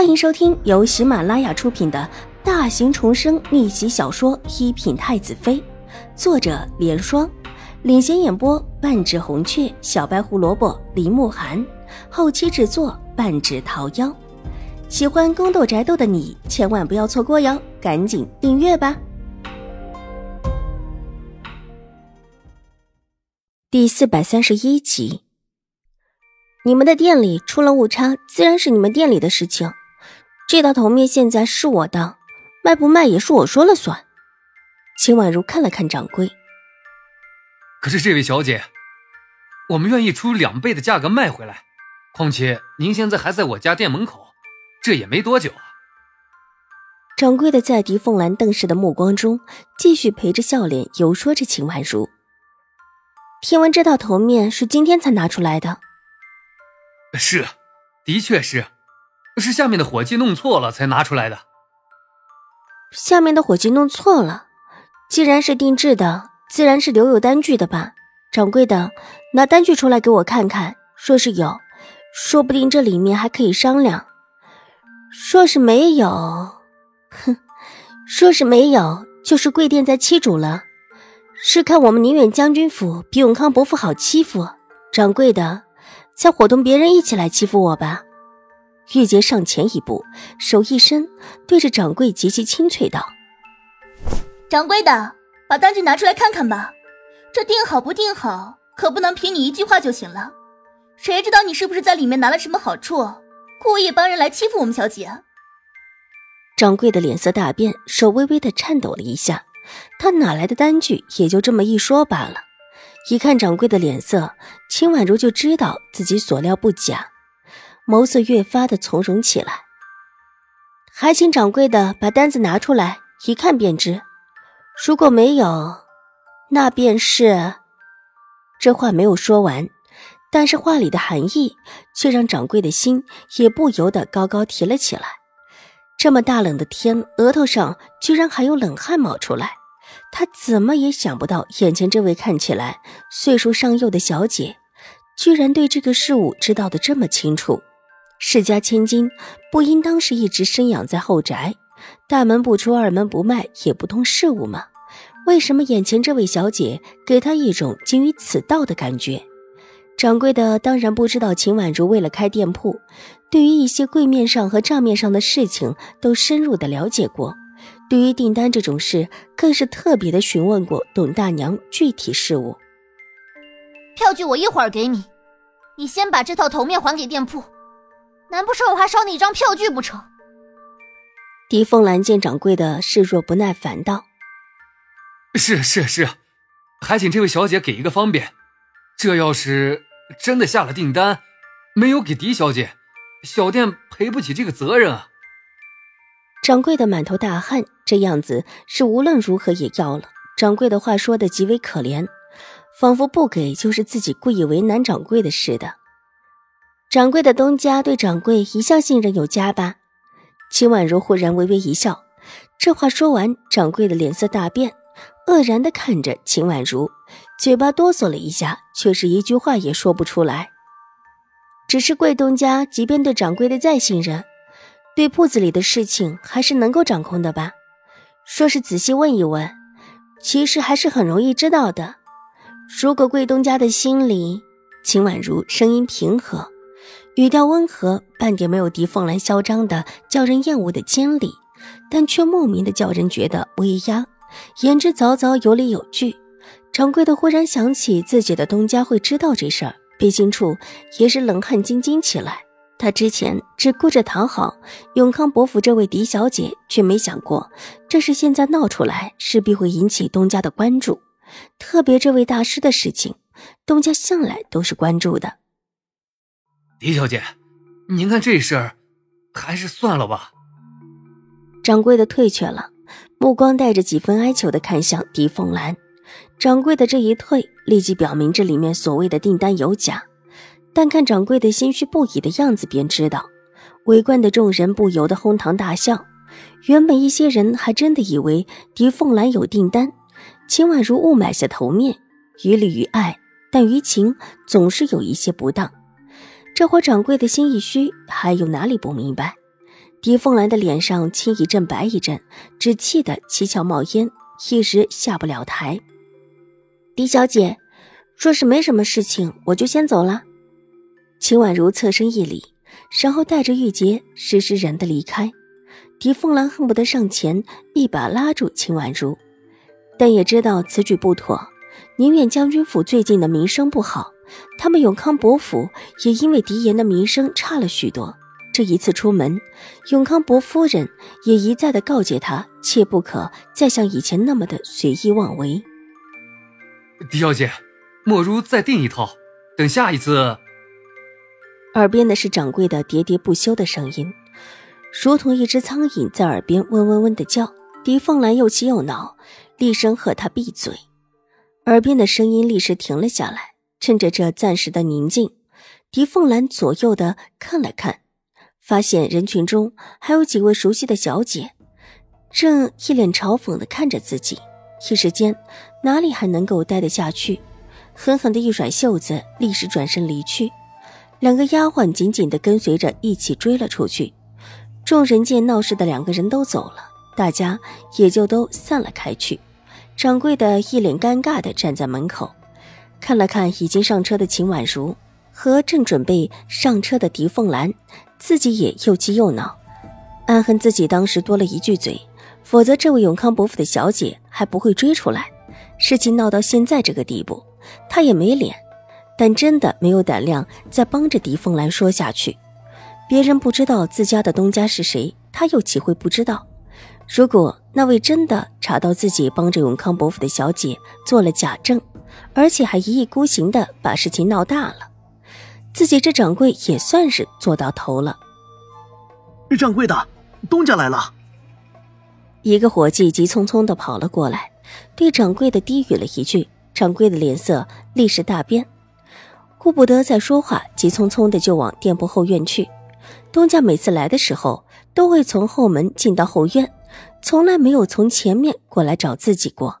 欢迎收听由喜马拉雅出品的大型重生逆袭小说《一品太子妃》，作者：莲霜，领衔演播：半指红雀、小白胡萝卜、林慕寒，后期制作：半指桃夭。喜欢宫斗宅斗的你千万不要错过哟，赶紧订阅吧！第四百三十一集。你们的店里出了误差，自然是你们店里的事情。这道头面现在是我的，卖不卖也是我说了算。秦婉如看了看掌柜，可是这位小姐，我们愿意出两倍的价格卖回来。况且您现在还在我家店门口，这也没多久啊。掌柜的在狄凤兰瞪视的目光中，继续陪着笑脸游说着秦婉如。听闻这道头面是今天才拿出来的。是，的确是，是下面的伙计弄错了才拿出来的。下面的伙计弄错了，既然是定制的，自然是留有单据的吧？掌柜的，拿单据出来给我看看。说是有，说不定这里面还可以商量；说是没有，哼，说是没有，就是贵店在欺主了。是看我们宁远将军府比永康伯父好欺负，掌柜的。才伙同别人一起来欺负我吧！玉洁上前一步，手一伸，对着掌柜极其清脆道：“掌柜的，把单据拿出来看看吧。这定好不定好，可不能凭你一句话就行了。谁知道你是不是在里面拿了什么好处，故意帮人来欺负我们小姐？”掌柜的脸色大变，手微微的颤抖了一下。他哪来的单据？也就这么一说罢了。一看掌柜的脸色，秦婉如就知道自己所料不假，眸色越发的从容起来。还请掌柜的把单子拿出来，一看便知。如果没有，那便是……这话没有说完，但是话里的含义却让掌柜的心也不由得高高提了起来。这么大冷的天，额头上居然还有冷汗冒出来。他怎么也想不到，眼前这位看起来岁数尚幼的小姐，居然对这个事物知道的这么清楚。世家千金不应当是一直生养在后宅，大门不出二门不迈，也不通事务吗？为什么眼前这位小姐给他一种精于此道的感觉？掌柜的当然不知道，秦婉如为了开店铺，对于一些柜面上和账面上的事情都深入的了解过。对于订单这种事，更是特别的询问过董大娘具体事务。票据我一会儿给你，你先把这套头面还给店铺，难不成我还少你一张票据不成？狄凤兰见掌柜的示弱不耐烦道：“是是是，还请这位小姐给一个方便。这要是真的下了订单，没有给狄小姐，小店赔不起这个责任啊。”掌柜的满头大汗，这样子是无论如何也要了。掌柜的话说的极为可怜，仿佛不给就是自己故意为难掌柜的似的。掌柜的东家对掌柜一向信任有加吧？秦婉如忽然微微一笑，这话说完，掌柜的脸色大变，愕然的看着秦婉如，嘴巴哆嗦了一下，却是一句话也说不出来。只是贵东家即便对掌柜的再信任。对铺子里的事情还是能够掌控的吧？说是仔细问一问，其实还是很容易知道的。如果贵东家的心里，秦婉如声音平和，语调温和，半点没有狄凤兰嚣张的叫人厌恶的尖利，但却莫名的叫人觉得威压，言之凿凿，有理有据。掌柜的忽然想起自己的东家会知道这事儿，背心处也是冷汗津津起来。他之前只顾着讨好永康伯府这位狄小姐，却没想过这事现在闹出来，势必会引起东家的关注。特别这位大师的事情，东家向来都是关注的。狄小姐，您看这事儿，还是算了吧。掌柜的退却了，目光带着几分哀求的看向狄凤兰。掌柜的这一退，立即表明这里面所谓的订单有假。但看掌柜的心虚不已的样子，便知道，围观的众人不由得哄堂大笑。原本一些人还真的以为狄凤兰有订单，秦婉如误买下头面，于理于爱，但于情总是有一些不当。这会掌柜的心一虚，还有哪里不明白？狄凤兰的脸上青一阵白一阵，只气得七窍冒烟，一时下不了台。狄小姐，若是没什么事情，我就先走了。秦婉如侧身一礼，然后带着玉洁施施然的离开。狄凤兰恨不得上前一把拉住秦婉如，但也知道此举不妥，宁远将军府最近的名声不好，他们永康伯府也因为狄言的名声差了许多。这一次出门，永康伯夫人也一再的告诫他，切不可再像以前那么的随意妄为。狄小姐，莫如再订一套，等下一次。耳边的是掌柜的喋喋不休的声音，如同一只苍蝇在耳边嗡嗡嗡的叫。狄凤兰又气又恼，厉声喝他闭嘴。耳边的声音立时停了下来。趁着这暂时的宁静，狄凤兰左右的看了看。发现人群中还有几位熟悉的小姐，正一脸嘲讽的看着自己，一时间哪里还能够待得下去？狠狠的一甩袖子，立时转身离去。两个丫鬟紧紧的跟随着一起追了出去。众人见闹事的两个人都走了，大家也就都散了开去。掌柜的一脸尴尬的站在门口，看了看已经上车的秦婉如和正准备上车的狄凤兰。自己也又气又恼，暗恨自己当时多了一句嘴，否则这位永康伯府的小姐还不会追出来。事情闹到现在这个地步，他也没脸，但真的没有胆量再帮着狄凤兰说下去。别人不知道自家的东家是谁，他又岂会不知道？如果那位真的查到自己帮着永康伯府的小姐做了假证，而且还一意孤行的把事情闹大了。自己这掌柜也算是做到头了。掌柜的，东家来了。一个伙计急匆匆的跑了过来，对掌柜的低语了一句，掌柜的脸色立时大变，顾不得再说话，急匆匆的就往店铺后院去。东家每次来的时候，都会从后门进到后院，从来没有从前面过来找自己过。